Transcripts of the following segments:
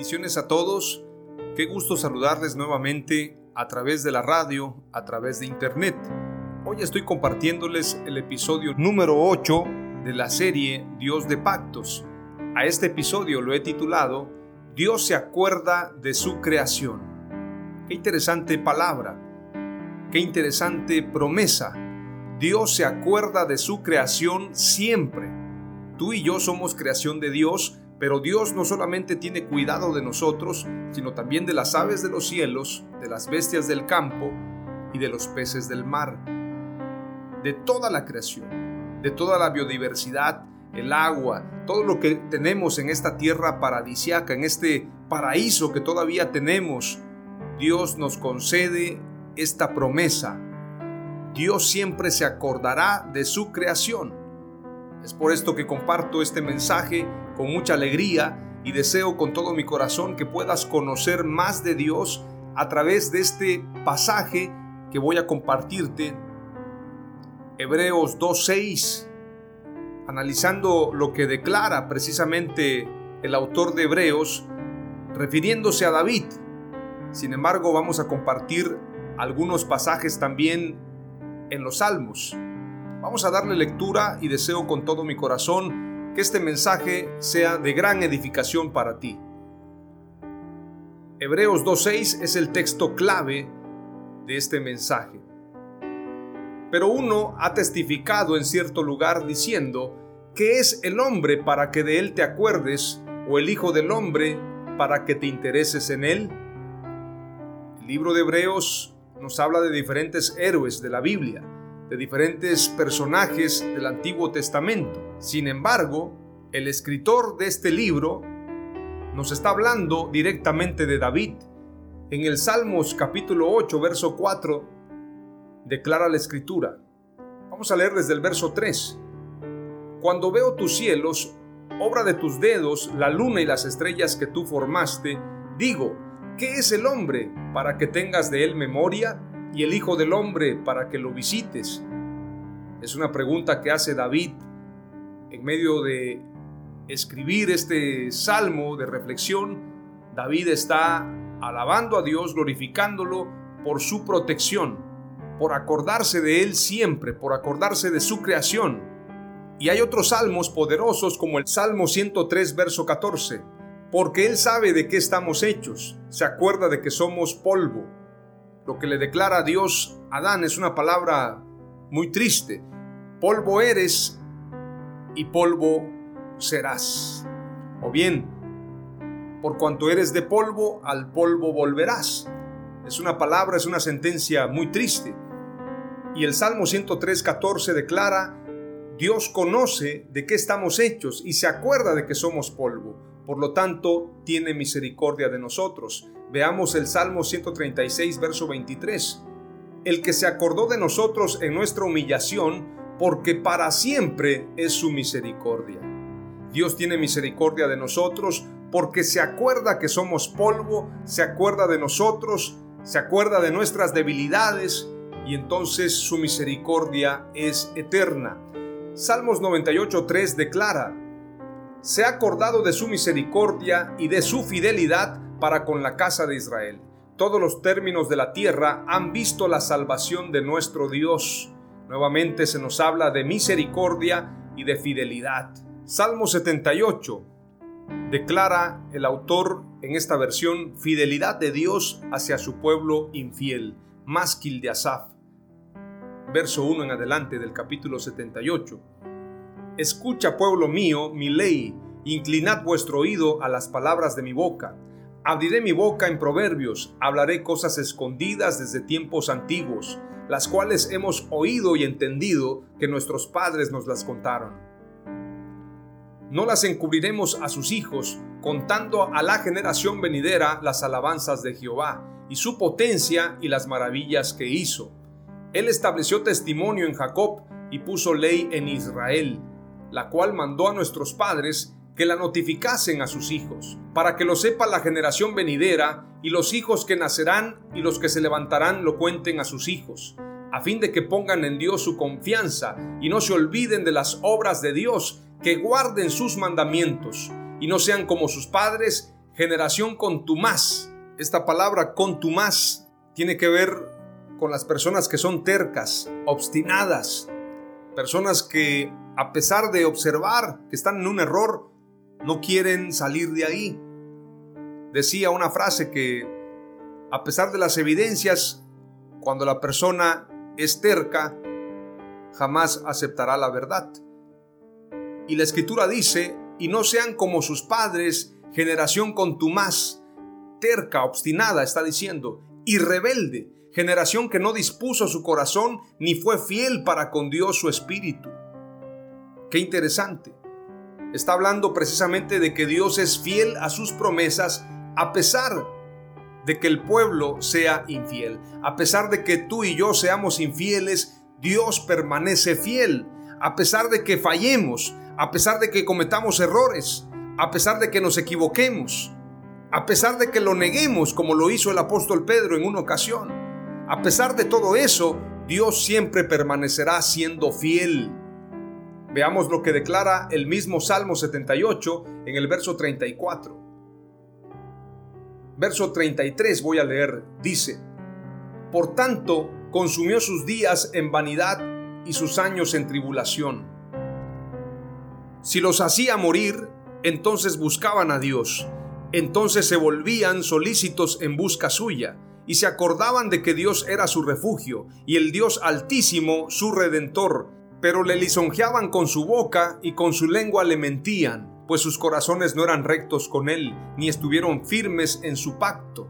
Bendiciones a todos. Qué gusto saludarles nuevamente a través de la radio, a través de internet. Hoy estoy compartiéndoles el episodio número 8 de la serie Dios de Pactos. A este episodio lo he titulado Dios se acuerda de su creación. Qué interesante palabra, qué interesante promesa. Dios se acuerda de su creación siempre. Tú y yo somos creación de Dios pero Dios no solamente tiene cuidado de nosotros, sino también de las aves de los cielos, de las bestias del campo y de los peces del mar. De toda la creación, de toda la biodiversidad, el agua, todo lo que tenemos en esta tierra paradisiaca, en este paraíso que todavía tenemos, Dios nos concede esta promesa. Dios siempre se acordará de su creación. Es por esto que comparto este mensaje con mucha alegría y deseo con todo mi corazón que puedas conocer más de Dios a través de este pasaje que voy a compartirte. Hebreos 2.6, analizando lo que declara precisamente el autor de Hebreos, refiriéndose a David. Sin embargo, vamos a compartir algunos pasajes también en los Salmos. Vamos a darle lectura y deseo con todo mi corazón que este mensaje sea de gran edificación para ti. Hebreos 2.6 es el texto clave de este mensaje. Pero uno ha testificado en cierto lugar diciendo, que es el hombre para que de él te acuerdes? ¿O el Hijo del hombre para que te intereses en él? El libro de Hebreos nos habla de diferentes héroes de la Biblia de diferentes personajes del Antiguo Testamento. Sin embargo, el escritor de este libro nos está hablando directamente de David. En el Salmos capítulo 8, verso 4, declara la escritura. Vamos a leer desde el verso 3. Cuando veo tus cielos, obra de tus dedos, la luna y las estrellas que tú formaste, digo, ¿qué es el hombre para que tengas de él memoria? Y el Hijo del Hombre para que lo visites? Es una pregunta que hace David en medio de escribir este salmo de reflexión. David está alabando a Dios, glorificándolo por su protección, por acordarse de Él siempre, por acordarse de su creación. Y hay otros salmos poderosos como el Salmo 103, verso 14, porque Él sabe de qué estamos hechos, se acuerda de que somos polvo lo que le declara Dios a Adán es una palabra muy triste. Polvo eres y polvo serás. O bien, por cuanto eres de polvo, al polvo volverás. Es una palabra, es una sentencia muy triste. Y el Salmo 103.14 declara, Dios conoce de qué estamos hechos y se acuerda de que somos polvo. Por lo tanto, tiene misericordia de nosotros. Veamos el Salmo 136, verso 23. El que se acordó de nosotros en nuestra humillación, porque para siempre es su misericordia. Dios tiene misericordia de nosotros porque se acuerda que somos polvo, se acuerda de nosotros, se acuerda de nuestras debilidades y entonces su misericordia es eterna. Salmos 98.3 declara, se ha acordado de su misericordia y de su fidelidad para con la casa de Israel. Todos los términos de la tierra han visto la salvación de nuestro Dios. Nuevamente se nos habla de misericordia y de fidelidad. Salmo 78 declara el autor en esta versión fidelidad de Dios hacia su pueblo infiel, Masquil de Asaf. Verso 1 en adelante del capítulo 78. Escucha, pueblo mío, mi ley, inclinad vuestro oído a las palabras de mi boca. Abriré mi boca en proverbios, hablaré cosas escondidas desde tiempos antiguos, las cuales hemos oído y entendido que nuestros padres nos las contaron no las encubriremos a sus hijos, contando a la generación venidera las alabanzas de Jehová, y su potencia y las maravillas que hizo. Él estableció testimonio en Jacob y puso ley en Israel, la cual mandó a nuestros padres que la notificasen a sus hijos, para que lo sepa la generación venidera, y los hijos que nacerán y los que se levantarán lo cuenten a sus hijos, a fin de que pongan en Dios su confianza y no se olviden de las obras de Dios, que guarden sus mandamientos y no sean como sus padres, generación contumaz. Esta palabra contumaz tiene que ver con las personas que son tercas, obstinadas, personas que a pesar de observar que están en un error, no quieren salir de ahí. Decía una frase que a pesar de las evidencias, cuando la persona es terca, jamás aceptará la verdad. Y la escritura dice, y no sean como sus padres, generación contumaz, terca, obstinada, está diciendo, y rebelde, generación que no dispuso su corazón ni fue fiel para con Dios su espíritu. Qué interesante. Está hablando precisamente de que Dios es fiel a sus promesas a pesar de que el pueblo sea infiel. A pesar de que tú y yo seamos infieles, Dios permanece fiel. A pesar de que fallemos, a pesar de que cometamos errores, a pesar de que nos equivoquemos, a pesar de que lo neguemos como lo hizo el apóstol Pedro en una ocasión. A pesar de todo eso, Dios siempre permanecerá siendo fiel. Veamos lo que declara el mismo Salmo 78 en el verso 34. Verso 33 voy a leer, dice, Por tanto, consumió sus días en vanidad y sus años en tribulación si los hacía morir, entonces buscaban a Dios. Entonces se volvían solícitos en busca suya y se acordaban de que Dios era su refugio y el Dios altísimo su redentor, pero le lisonjeaban con su boca y con su lengua le mentían, pues sus corazones no eran rectos con él, ni estuvieron firmes en su pacto.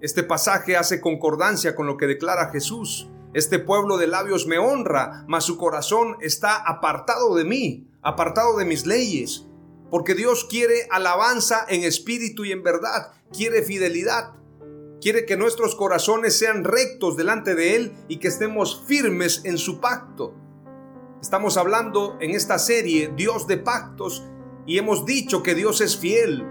Este pasaje hace concordancia con lo que declara Jesús. Este pueblo de labios me honra, mas su corazón está apartado de mí apartado de mis leyes, porque Dios quiere alabanza en espíritu y en verdad, quiere fidelidad, quiere que nuestros corazones sean rectos delante de Él y que estemos firmes en su pacto. Estamos hablando en esta serie Dios de pactos y hemos dicho que Dios es fiel,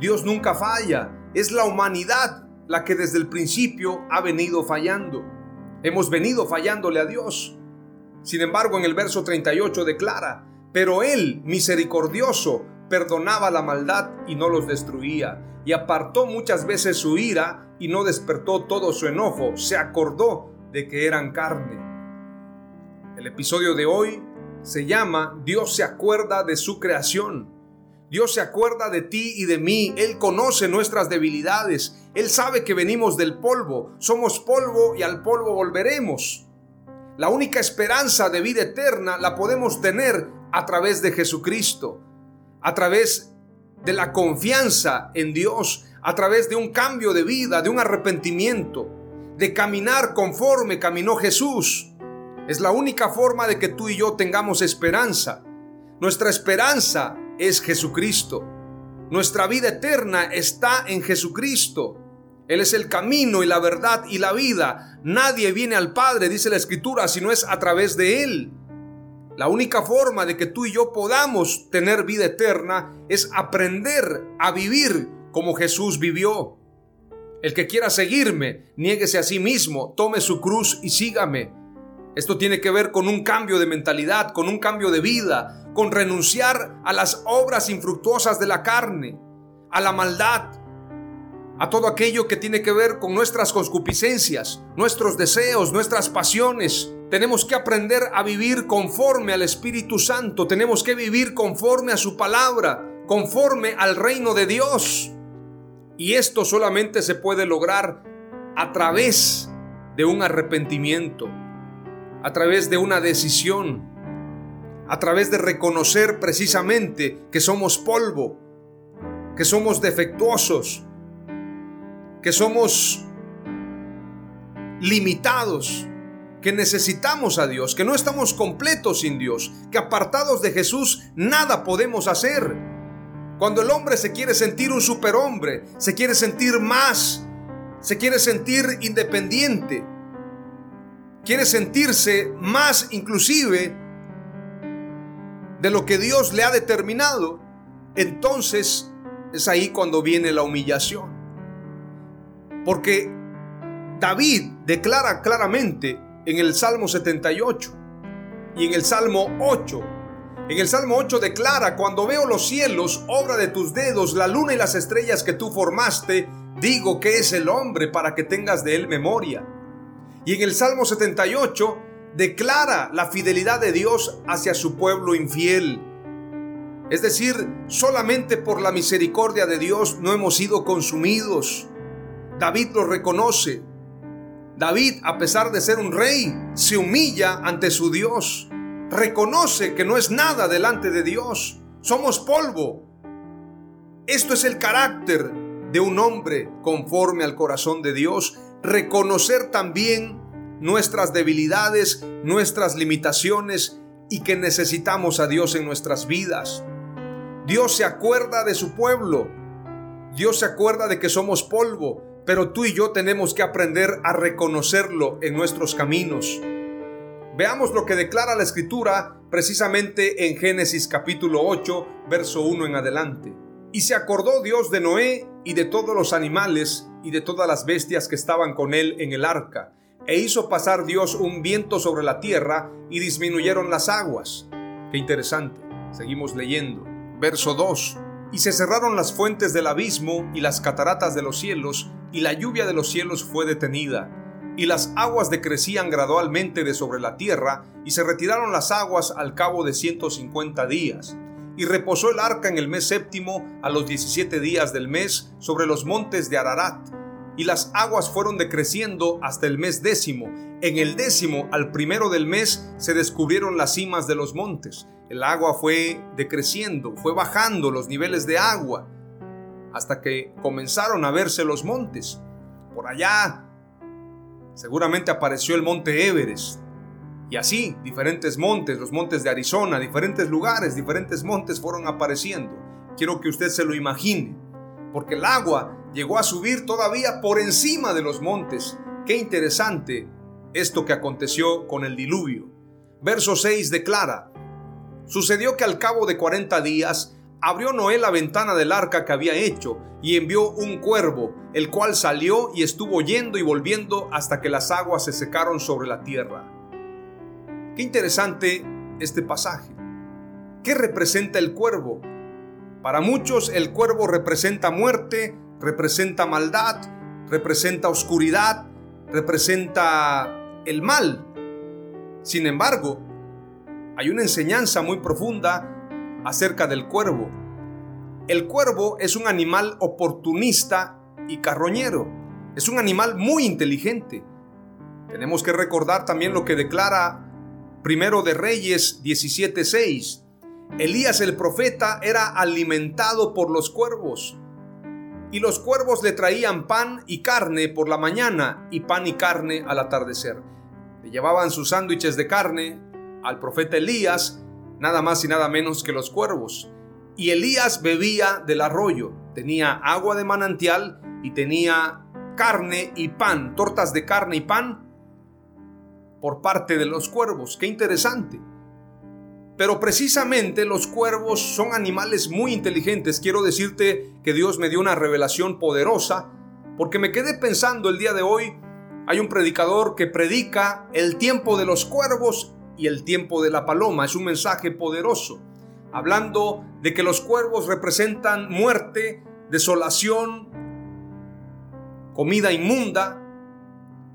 Dios nunca falla, es la humanidad la que desde el principio ha venido fallando. Hemos venido fallándole a Dios. Sin embargo, en el verso 38 declara, pero él, misericordioso, perdonaba la maldad y no los destruía, y apartó muchas veces su ira y no despertó todo su enojo, se acordó de que eran carne. El episodio de hoy se llama Dios se acuerda de su creación. Dios se acuerda de ti y de mí, Él conoce nuestras debilidades, Él sabe que venimos del polvo, somos polvo y al polvo volveremos. La única esperanza de vida eterna la podemos tener a través de Jesucristo, a través de la confianza en Dios, a través de un cambio de vida, de un arrepentimiento, de caminar conforme caminó Jesús. Es la única forma de que tú y yo tengamos esperanza. Nuestra esperanza es Jesucristo. Nuestra vida eterna está en Jesucristo. Él es el camino y la verdad y la vida. Nadie viene al Padre, dice la Escritura, si no es a través de Él. La única forma de que tú y yo podamos tener vida eterna es aprender a vivir como Jesús vivió. El que quiera seguirme, niéguese a sí mismo, tome su cruz y sígame. Esto tiene que ver con un cambio de mentalidad, con un cambio de vida, con renunciar a las obras infructuosas de la carne, a la maldad, a todo aquello que tiene que ver con nuestras concupiscencias, nuestros deseos, nuestras pasiones. Tenemos que aprender a vivir conforme al Espíritu Santo, tenemos que vivir conforme a su palabra, conforme al reino de Dios. Y esto solamente se puede lograr a través de un arrepentimiento, a través de una decisión, a través de reconocer precisamente que somos polvo, que somos defectuosos, que somos limitados, que necesitamos a Dios, que no estamos completos sin Dios, que apartados de Jesús nada podemos hacer. Cuando el hombre se quiere sentir un superhombre, se quiere sentir más, se quiere sentir independiente, quiere sentirse más inclusive de lo que Dios le ha determinado, entonces es ahí cuando viene la humillación. Porque David declara claramente en el Salmo 78 y en el Salmo 8. En el Salmo 8 declara, cuando veo los cielos, obra de tus dedos, la luna y las estrellas que tú formaste, digo que es el hombre para que tengas de él memoria. Y en el Salmo 78 declara la fidelidad de Dios hacia su pueblo infiel. Es decir, solamente por la misericordia de Dios no hemos sido consumidos. David lo reconoce. David, a pesar de ser un rey, se humilla ante su Dios. Reconoce que no es nada delante de Dios. Somos polvo. Esto es el carácter de un hombre conforme al corazón de Dios. Reconocer también nuestras debilidades, nuestras limitaciones y que necesitamos a Dios en nuestras vidas. Dios se acuerda de su pueblo. Dios se acuerda de que somos polvo, pero tú y yo tenemos que aprender a reconocerlo en nuestros caminos. Veamos lo que declara la escritura precisamente en Génesis capítulo 8, verso 1 en adelante. Y se acordó Dios de Noé y de todos los animales y de todas las bestias que estaban con él en el arca, e hizo pasar Dios un viento sobre la tierra y disminuyeron las aguas. Qué interesante. Seguimos leyendo. Verso 2. Y se cerraron las fuentes del abismo y las cataratas de los cielos, y la lluvia de los cielos fue detenida, y las aguas decrecían gradualmente de sobre la tierra, y se retiraron las aguas al cabo de ciento cincuenta días. Y reposó el arca en el mes séptimo a los diecisiete días del mes sobre los montes de Ararat, y las aguas fueron decreciendo hasta el mes décimo. En el décimo al primero del mes se descubrieron las cimas de los montes. El agua fue decreciendo, fue bajando los niveles de agua hasta que comenzaron a verse los montes. Por allá seguramente apareció el monte Everest. Y así, diferentes montes, los montes de Arizona, diferentes lugares, diferentes montes fueron apareciendo. Quiero que usted se lo imagine, porque el agua llegó a subir todavía por encima de los montes. Qué interesante esto que aconteció con el diluvio. Verso 6 declara, Sucedió que al cabo de 40 días Abrió Noé la ventana del arca que había hecho y envió un cuervo, el cual salió y estuvo yendo y volviendo hasta que las aguas se secaron sobre la tierra. Qué interesante este pasaje. ¿Qué representa el cuervo? Para muchos el cuervo representa muerte, representa maldad, representa oscuridad, representa el mal. Sin embargo, hay una enseñanza muy profunda acerca del cuervo. El cuervo es un animal oportunista y carroñero. Es un animal muy inteligente. Tenemos que recordar también lo que declara Primero de Reyes 17:6. Elías el profeta era alimentado por los cuervos. Y los cuervos le traían pan y carne por la mañana y pan y carne al atardecer. Le llevaban sus sándwiches de carne al profeta Elías nada más y nada menos que los cuervos. Y Elías bebía del arroyo, tenía agua de manantial y tenía carne y pan, tortas de carne y pan por parte de los cuervos. Qué interesante. Pero precisamente los cuervos son animales muy inteligentes. Quiero decirte que Dios me dio una revelación poderosa porque me quedé pensando el día de hoy. Hay un predicador que predica el tiempo de los cuervos y el tiempo de la paloma. Es un mensaje poderoso, hablando de que los cuervos representan muerte, desolación, comida inmunda,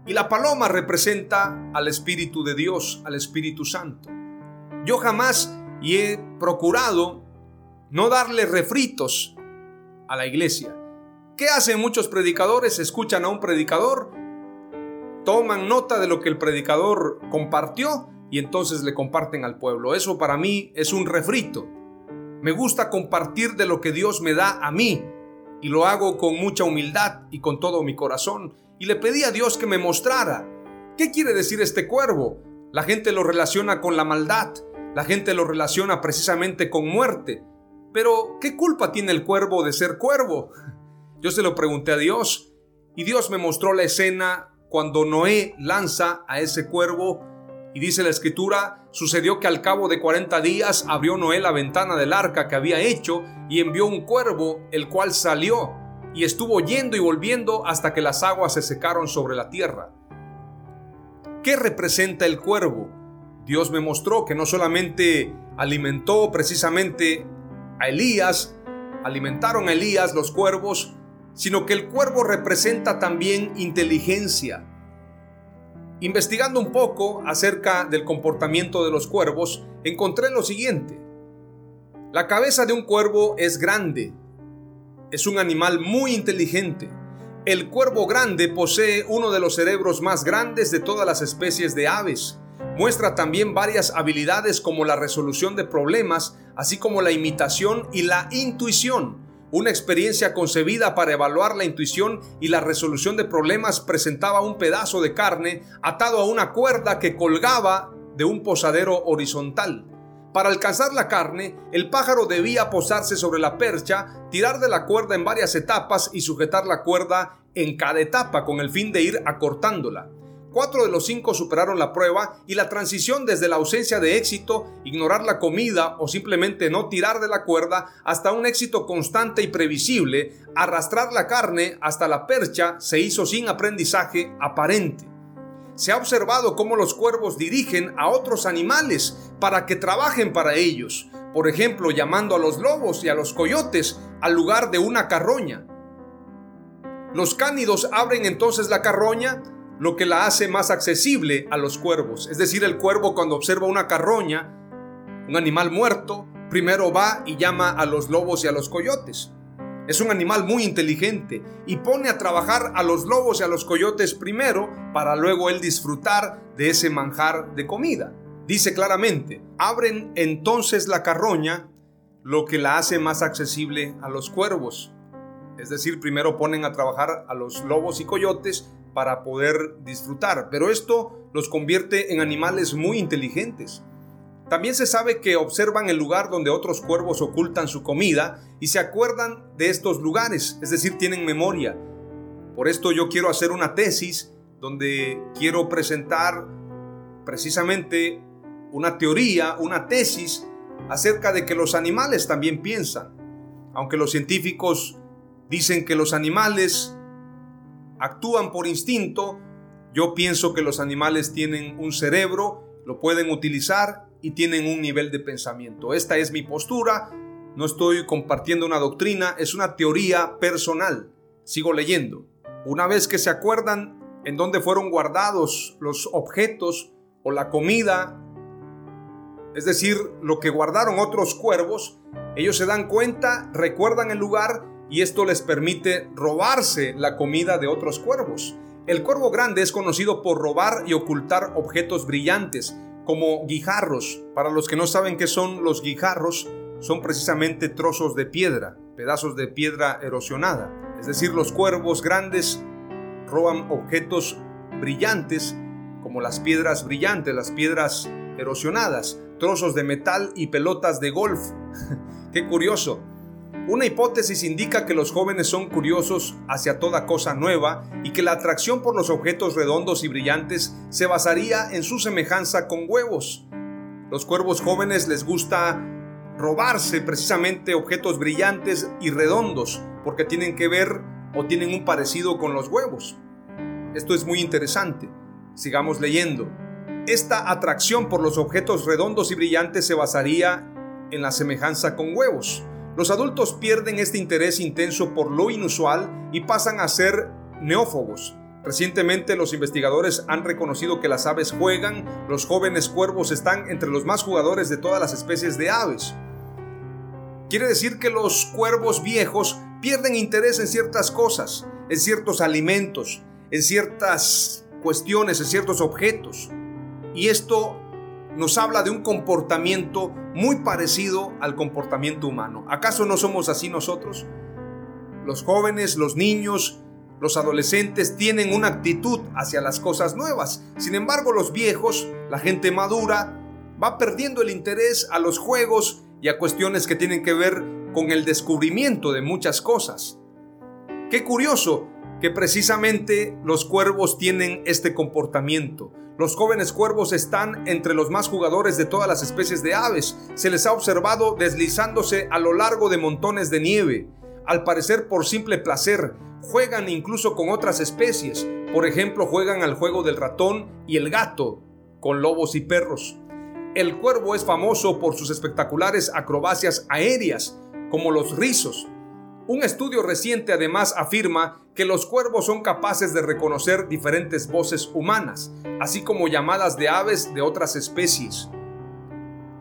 y la paloma representa al Espíritu de Dios, al Espíritu Santo. Yo jamás y he procurado no darle refritos a la iglesia. ¿Qué hacen muchos predicadores? Escuchan a un predicador, toman nota de lo que el predicador compartió y entonces le comparten al pueblo. Eso para mí es un refrito. Me gusta compartir de lo que Dios me da a mí y lo hago con mucha humildad y con todo mi corazón. Y le pedí a Dios que me mostrara. ¿Qué quiere decir este cuervo? La gente lo relaciona con la maldad, la gente lo relaciona precisamente con muerte. Pero, ¿qué culpa tiene el cuervo de ser cuervo? Yo se lo pregunté a Dios y Dios me mostró la escena cuando Noé lanza a ese cuervo y dice la escritura, sucedió que al cabo de 40 días abrió Noé la ventana del arca que había hecho y envió un cuervo, el cual salió y estuvo yendo y volviendo hasta que las aguas se secaron sobre la tierra. ¿Qué representa el cuervo? Dios me mostró que no solamente alimentó precisamente a Elías, alimentaron a Elías los cuervos, sino que el cuervo representa también inteligencia, Investigando un poco acerca del comportamiento de los cuervos, encontré lo siguiente. La cabeza de un cuervo es grande. Es un animal muy inteligente. El cuervo grande posee uno de los cerebros más grandes de todas las especies de aves. Muestra también varias habilidades como la resolución de problemas, así como la imitación y la intuición una experiencia concebida para evaluar la intuición y la resolución de problemas presentaba un pedazo de carne atado a una cuerda que colgaba de un posadero horizontal. Para alcanzar la carne, el pájaro debía posarse sobre la percha, tirar de la cuerda en varias etapas y sujetar la cuerda en cada etapa con el fin de ir acortándola. Cuatro de los cinco superaron la prueba y la transición desde la ausencia de éxito, ignorar la comida o simplemente no tirar de la cuerda hasta un éxito constante y previsible, arrastrar la carne hasta la percha se hizo sin aprendizaje aparente. Se ha observado cómo los cuervos dirigen a otros animales para que trabajen para ellos, por ejemplo llamando a los lobos y a los coyotes al lugar de una carroña. Los cánidos abren entonces la carroña lo que la hace más accesible a los cuervos. Es decir, el cuervo cuando observa una carroña, un animal muerto, primero va y llama a los lobos y a los coyotes. Es un animal muy inteligente y pone a trabajar a los lobos y a los coyotes primero para luego él disfrutar de ese manjar de comida. Dice claramente, abren entonces la carroña, lo que la hace más accesible a los cuervos. Es decir, primero ponen a trabajar a los lobos y coyotes para poder disfrutar, pero esto los convierte en animales muy inteligentes. También se sabe que observan el lugar donde otros cuervos ocultan su comida y se acuerdan de estos lugares, es decir, tienen memoria. Por esto yo quiero hacer una tesis donde quiero presentar precisamente una teoría, una tesis acerca de que los animales también piensan. Aunque los científicos dicen que los animales actúan por instinto. Yo pienso que los animales tienen un cerebro, lo pueden utilizar y tienen un nivel de pensamiento. Esta es mi postura, no estoy compartiendo una doctrina, es una teoría personal. Sigo leyendo. Una vez que se acuerdan en dónde fueron guardados los objetos o la comida, es decir, lo que guardaron otros cuervos, ellos se dan cuenta, recuerdan el lugar y esto les permite robarse la comida de otros cuervos. El cuervo grande es conocido por robar y ocultar objetos brillantes, como guijarros. Para los que no saben qué son los guijarros, son precisamente trozos de piedra, pedazos de piedra erosionada. Es decir, los cuervos grandes roban objetos brillantes, como las piedras brillantes, las piedras erosionadas, trozos de metal y pelotas de golf. qué curioso. Una hipótesis indica que los jóvenes son curiosos hacia toda cosa nueva y que la atracción por los objetos redondos y brillantes se basaría en su semejanza con huevos. Los cuervos jóvenes les gusta robarse precisamente objetos brillantes y redondos porque tienen que ver o tienen un parecido con los huevos. Esto es muy interesante. Sigamos leyendo. Esta atracción por los objetos redondos y brillantes se basaría en la semejanza con huevos. Los adultos pierden este interés intenso por lo inusual y pasan a ser neófobos. Recientemente los investigadores han reconocido que las aves juegan, los jóvenes cuervos están entre los más jugadores de todas las especies de aves. Quiere decir que los cuervos viejos pierden interés en ciertas cosas, en ciertos alimentos, en ciertas cuestiones, en ciertos objetos. Y esto nos habla de un comportamiento muy parecido al comportamiento humano. ¿Acaso no somos así nosotros? Los jóvenes, los niños, los adolescentes tienen una actitud hacia las cosas nuevas. Sin embargo, los viejos, la gente madura, va perdiendo el interés a los juegos y a cuestiones que tienen que ver con el descubrimiento de muchas cosas. Qué curioso que precisamente los cuervos tienen este comportamiento. Los jóvenes cuervos están entre los más jugadores de todas las especies de aves. Se les ha observado deslizándose a lo largo de montones de nieve. Al parecer por simple placer, juegan incluso con otras especies. Por ejemplo, juegan al juego del ratón y el gato, con lobos y perros. El cuervo es famoso por sus espectaculares acrobacias aéreas, como los rizos, un estudio reciente además afirma que los cuervos son capaces de reconocer diferentes voces humanas, así como llamadas de aves de otras especies.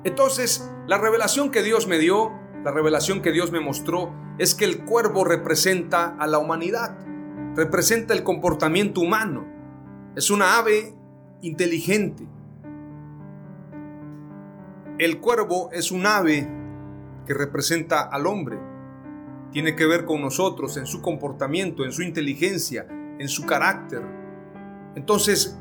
Entonces, la revelación que Dios me dio, la revelación que Dios me mostró, es que el cuervo representa a la humanidad, representa el comportamiento humano. Es una ave inteligente. El cuervo es un ave que representa al hombre tiene que ver con nosotros, en su comportamiento, en su inteligencia, en su carácter. Entonces,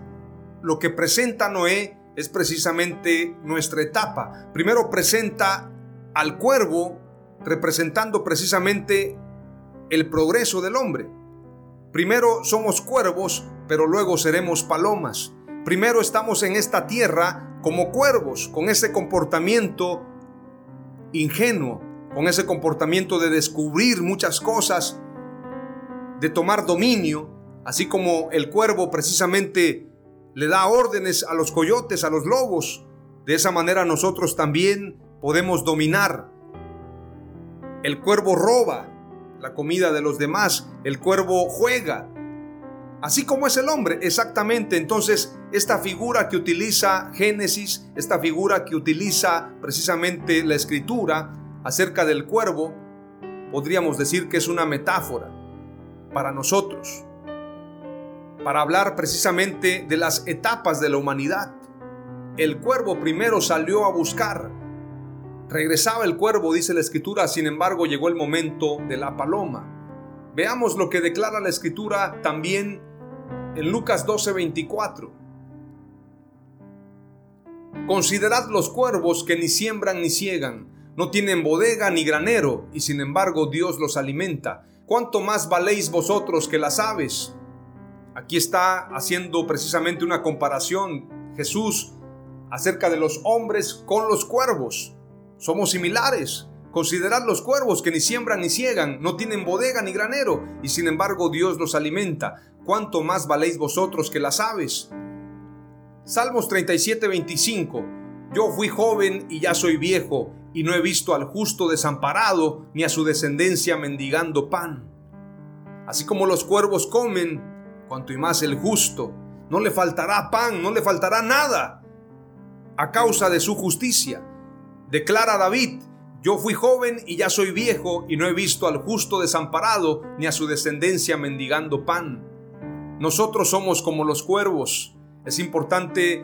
lo que presenta Noé es precisamente nuestra etapa. Primero presenta al cuervo representando precisamente el progreso del hombre. Primero somos cuervos, pero luego seremos palomas. Primero estamos en esta tierra como cuervos, con ese comportamiento ingenuo, con ese comportamiento de descubrir muchas cosas, de tomar dominio, así como el cuervo precisamente le da órdenes a los coyotes, a los lobos. De esa manera nosotros también podemos dominar. El cuervo roba la comida de los demás, el cuervo juega. Así como es el hombre, exactamente. Entonces, esta figura que utiliza Génesis, esta figura que utiliza precisamente la escritura, acerca del cuervo, podríamos decir que es una metáfora para nosotros, para hablar precisamente de las etapas de la humanidad. El cuervo primero salió a buscar, regresaba el cuervo, dice la escritura, sin embargo llegó el momento de la paloma. Veamos lo que declara la escritura también en Lucas 12:24. Considerad los cuervos que ni siembran ni ciegan, no tienen bodega ni granero, y sin embargo Dios los alimenta. ¿Cuánto más valéis vosotros que las aves? Aquí está haciendo precisamente una comparación Jesús acerca de los hombres con los cuervos. Somos similares. Considerad los cuervos que ni siembran ni ciegan, no tienen bodega ni granero, y sin embargo Dios los alimenta. ¿Cuánto más valéis vosotros que las aves? Salmos 37, 25. Yo fui joven y ya soy viejo, y no he visto al justo desamparado, ni a su descendencia mendigando pan. Así como los cuervos comen, cuanto y más el justo, no le faltará pan, no le faltará nada, a causa de su justicia. Declara David, yo fui joven y ya soy viejo, y no he visto al justo desamparado, ni a su descendencia mendigando pan. Nosotros somos como los cuervos. Es importante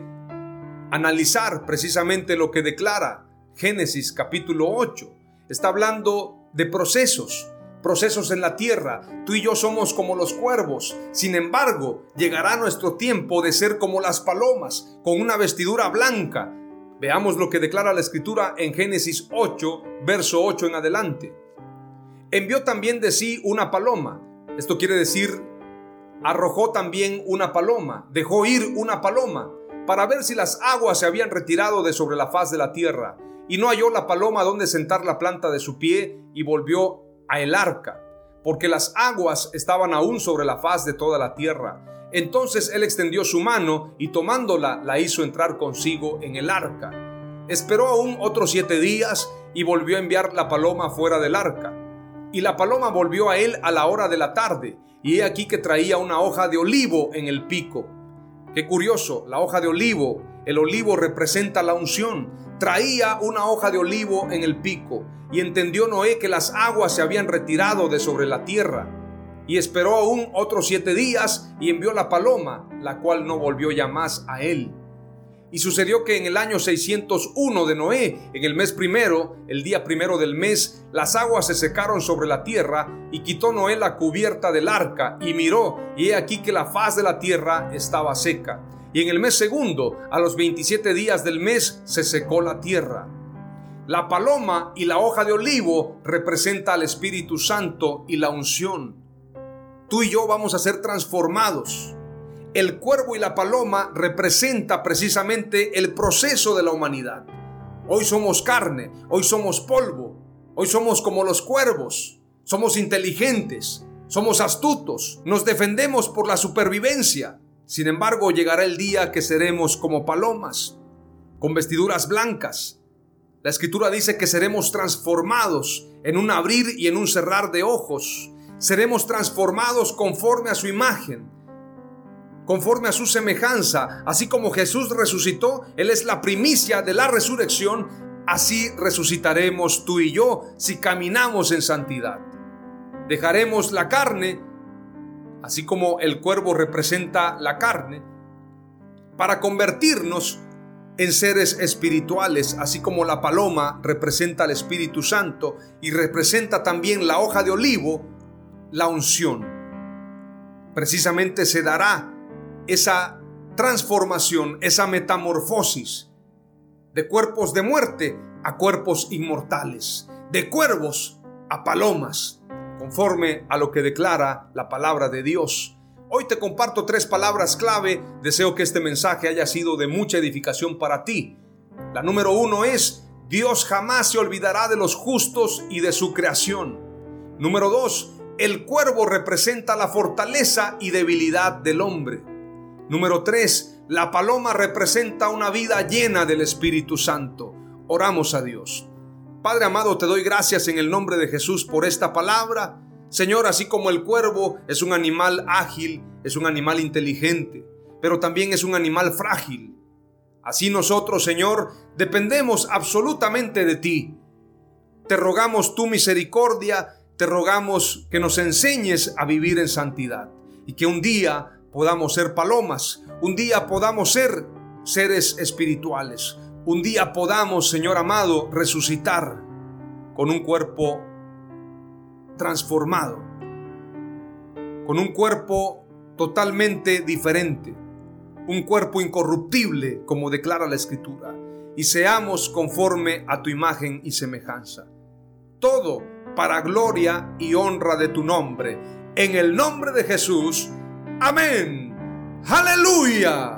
analizar precisamente lo que declara Génesis capítulo 8. Está hablando de procesos, procesos en la tierra. Tú y yo somos como los cuervos. Sin embargo, llegará nuestro tiempo de ser como las palomas, con una vestidura blanca. Veamos lo que declara la escritura en Génesis 8, verso 8 en adelante. Envió también de sí una paloma. Esto quiere decir, arrojó también una paloma, dejó ir una paloma, para ver si las aguas se habían retirado de sobre la faz de la tierra y no halló la paloma donde sentar la planta de su pie y volvió a el arca, porque las aguas estaban aún sobre la faz de toda la tierra. Entonces él extendió su mano y tomándola la hizo entrar consigo en el arca. Esperó aún otros siete días y volvió a enviar la paloma fuera del arca. Y la paloma volvió a él a la hora de la tarde, y he aquí que traía una hoja de olivo en el pico. Qué curioso, la hoja de olivo, el olivo representa la unción. Traía una hoja de olivo en el pico, y entendió Noé que las aguas se habían retirado de sobre la tierra. Y esperó aún otros siete días y envió la paloma, la cual no volvió ya más a él. Y sucedió que en el año 601 de Noé, en el mes primero, el día primero del mes, las aguas se secaron sobre la tierra, y quitó Noé la cubierta del arca, y miró, y he aquí que la faz de la tierra estaba seca. Y en el mes segundo, a los 27 días del mes, se secó la tierra. La paloma y la hoja de olivo representa al Espíritu Santo y la unción. Tú y yo vamos a ser transformados el cuervo y la paloma representa precisamente el proceso de la humanidad. Hoy somos carne, hoy somos polvo, hoy somos como los cuervos, somos inteligentes, somos astutos, nos defendemos por la supervivencia. Sin embargo, llegará el día que seremos como palomas, con vestiduras blancas. La escritura dice que seremos transformados en un abrir y en un cerrar de ojos. Seremos transformados conforme a su imagen conforme a su semejanza. Así como Jesús resucitó, Él es la primicia de la resurrección, así resucitaremos tú y yo si caminamos en santidad. Dejaremos la carne, así como el cuervo representa la carne, para convertirnos en seres espirituales, así como la paloma representa al Espíritu Santo y representa también la hoja de olivo, la unción. Precisamente se dará esa transformación, esa metamorfosis de cuerpos de muerte a cuerpos inmortales, de cuervos a palomas, conforme a lo que declara la palabra de Dios. Hoy te comparto tres palabras clave. Deseo que este mensaje haya sido de mucha edificación para ti. La número uno es, Dios jamás se olvidará de los justos y de su creación. Número dos, el cuervo representa la fortaleza y debilidad del hombre. Número 3. La paloma representa una vida llena del Espíritu Santo. Oramos a Dios. Padre amado, te doy gracias en el nombre de Jesús por esta palabra. Señor, así como el cuervo es un animal ágil, es un animal inteligente, pero también es un animal frágil. Así nosotros, Señor, dependemos absolutamente de ti. Te rogamos tu misericordia, te rogamos que nos enseñes a vivir en santidad y que un día podamos ser palomas, un día podamos ser seres espirituales, un día podamos, Señor amado, resucitar con un cuerpo transformado, con un cuerpo totalmente diferente, un cuerpo incorruptible, como declara la Escritura, y seamos conforme a tu imagen y semejanza. Todo para gloria y honra de tu nombre. En el nombre de Jesús, Amén. Aleluya.